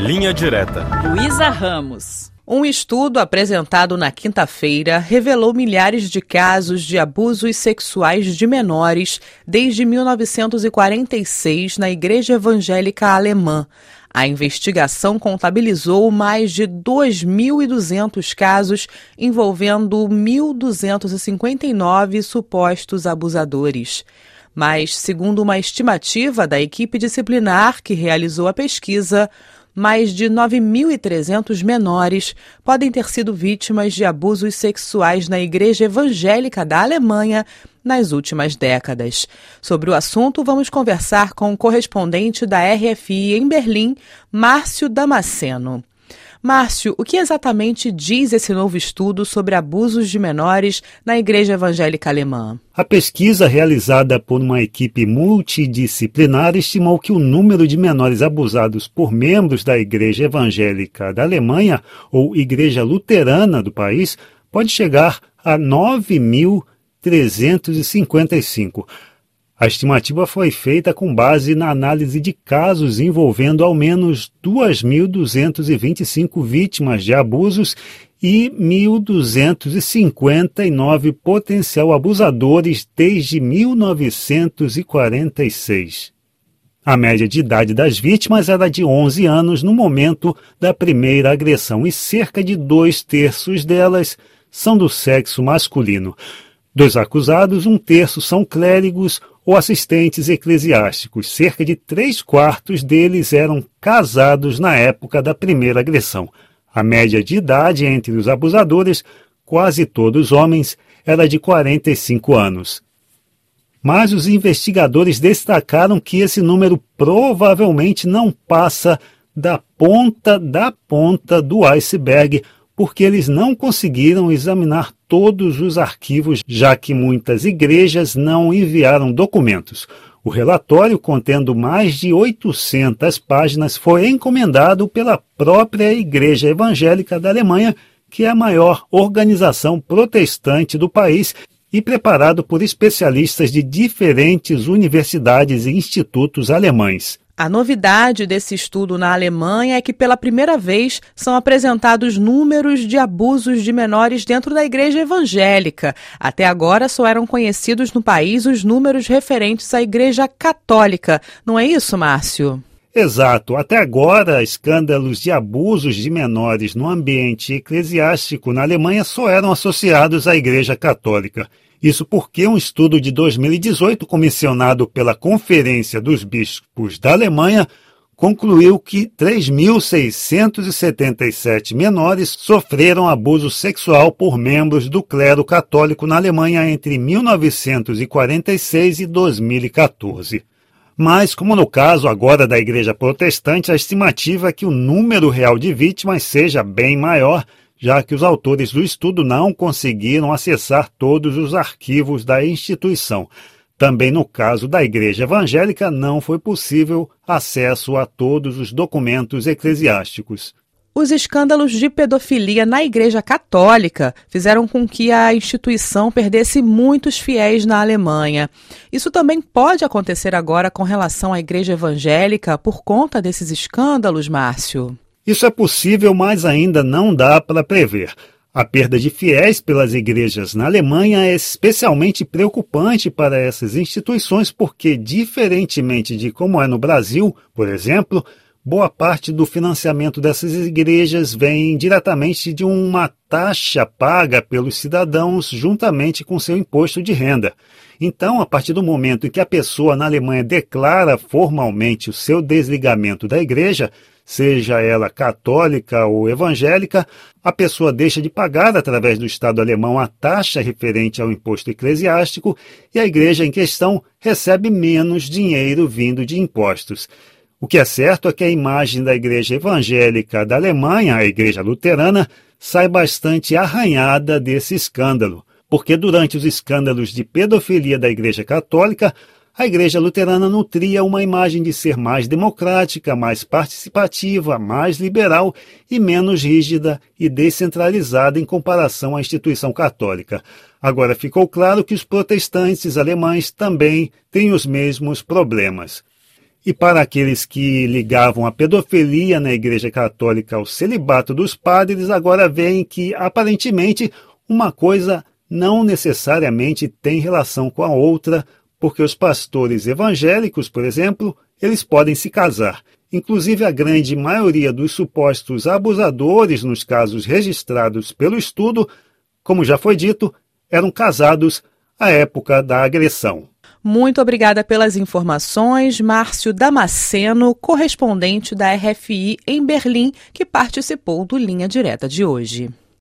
Linha Direta. Luísa Ramos. Um estudo apresentado na quinta-feira revelou milhares de casos de abusos sexuais de menores desde 1946 na Igreja Evangélica Alemã. A investigação contabilizou mais de 2.200 casos envolvendo 1.259 supostos abusadores. Mas, segundo uma estimativa da equipe disciplinar que realizou a pesquisa, mais de 9.300 menores podem ter sido vítimas de abusos sexuais na Igreja Evangélica da Alemanha nas últimas décadas. Sobre o assunto, vamos conversar com o correspondente da RFI em Berlim, Márcio Damasceno. Márcio, o que exatamente diz esse novo estudo sobre abusos de menores na Igreja Evangélica Alemã? A pesquisa realizada por uma equipe multidisciplinar estimou que o número de menores abusados por membros da Igreja Evangélica da Alemanha ou Igreja Luterana do país pode chegar a 9.355. A estimativa foi feita com base na análise de casos envolvendo ao menos 2.225 vítimas de abusos e 1.259 potencial abusadores desde 1946. A média de idade das vítimas era de 11 anos no momento da primeira agressão e cerca de dois terços delas são do sexo masculino. Dos acusados, um terço são clérigos ou assistentes eclesiásticos. Cerca de três quartos deles eram casados na época da primeira agressão. A média de idade entre os abusadores, quase todos homens, era de 45 anos. Mas os investigadores destacaram que esse número provavelmente não passa da ponta da ponta do iceberg porque eles não conseguiram examinar todos os arquivos, já que muitas igrejas não enviaram documentos. O relatório, contendo mais de 800 páginas, foi encomendado pela própria Igreja Evangélica da Alemanha, que é a maior organização protestante do país, e preparado por especialistas de diferentes universidades e institutos alemães. A novidade desse estudo na Alemanha é que, pela primeira vez, são apresentados números de abusos de menores dentro da igreja evangélica. Até agora só eram conhecidos no país os números referentes à igreja católica. Não é isso, Márcio? Exato. Até agora, escândalos de abusos de menores no ambiente eclesiástico na Alemanha só eram associados à Igreja Católica. Isso porque um estudo de 2018, comissionado pela Conferência dos Bispos da Alemanha, concluiu que 3.677 menores sofreram abuso sexual por membros do clero católico na Alemanha entre 1946 e 2014. Mas, como no caso agora da Igreja Protestante, a estimativa é que o número real de vítimas seja bem maior já que os autores do estudo não conseguiram acessar todos os arquivos da instituição. Também no caso da Igreja Evangélica, não foi possível acesso a todos os documentos eclesiásticos. Os escândalos de pedofilia na Igreja Católica fizeram com que a instituição perdesse muitos fiéis na Alemanha. Isso também pode acontecer agora com relação à Igreja Evangélica por conta desses escândalos, Márcio? Isso é possível, mas ainda não dá para prever. A perda de fiéis pelas igrejas na Alemanha é especialmente preocupante para essas instituições porque, diferentemente de como é no Brasil, por exemplo, boa parte do financiamento dessas igrejas vem diretamente de uma taxa paga pelos cidadãos juntamente com seu imposto de renda. Então, a partir do momento em que a pessoa na Alemanha declara formalmente o seu desligamento da igreja, seja ela católica ou evangélica, a pessoa deixa de pagar através do Estado alemão a taxa referente ao imposto eclesiástico e a igreja em questão recebe menos dinheiro vindo de impostos. O que é certo é que a imagem da igreja evangélica da Alemanha, a igreja luterana, sai bastante arranhada desse escândalo, porque durante os escândalos de pedofilia da igreja católica, a Igreja Luterana nutria uma imagem de ser mais democrática, mais participativa, mais liberal e menos rígida e descentralizada em comparação à instituição católica. Agora ficou claro que os protestantes alemães também têm os mesmos problemas. E para aqueles que ligavam a pedofilia na Igreja Católica ao celibato dos padres, agora veem que, aparentemente, uma coisa não necessariamente tem relação com a outra, porque os pastores evangélicos, por exemplo, eles podem se casar. Inclusive, a grande maioria dos supostos abusadores nos casos registrados pelo estudo, como já foi dito, eram casados à época da agressão. Muito obrigada pelas informações, Márcio Damasceno, correspondente da RFI em Berlim, que participou do Linha Direta de hoje.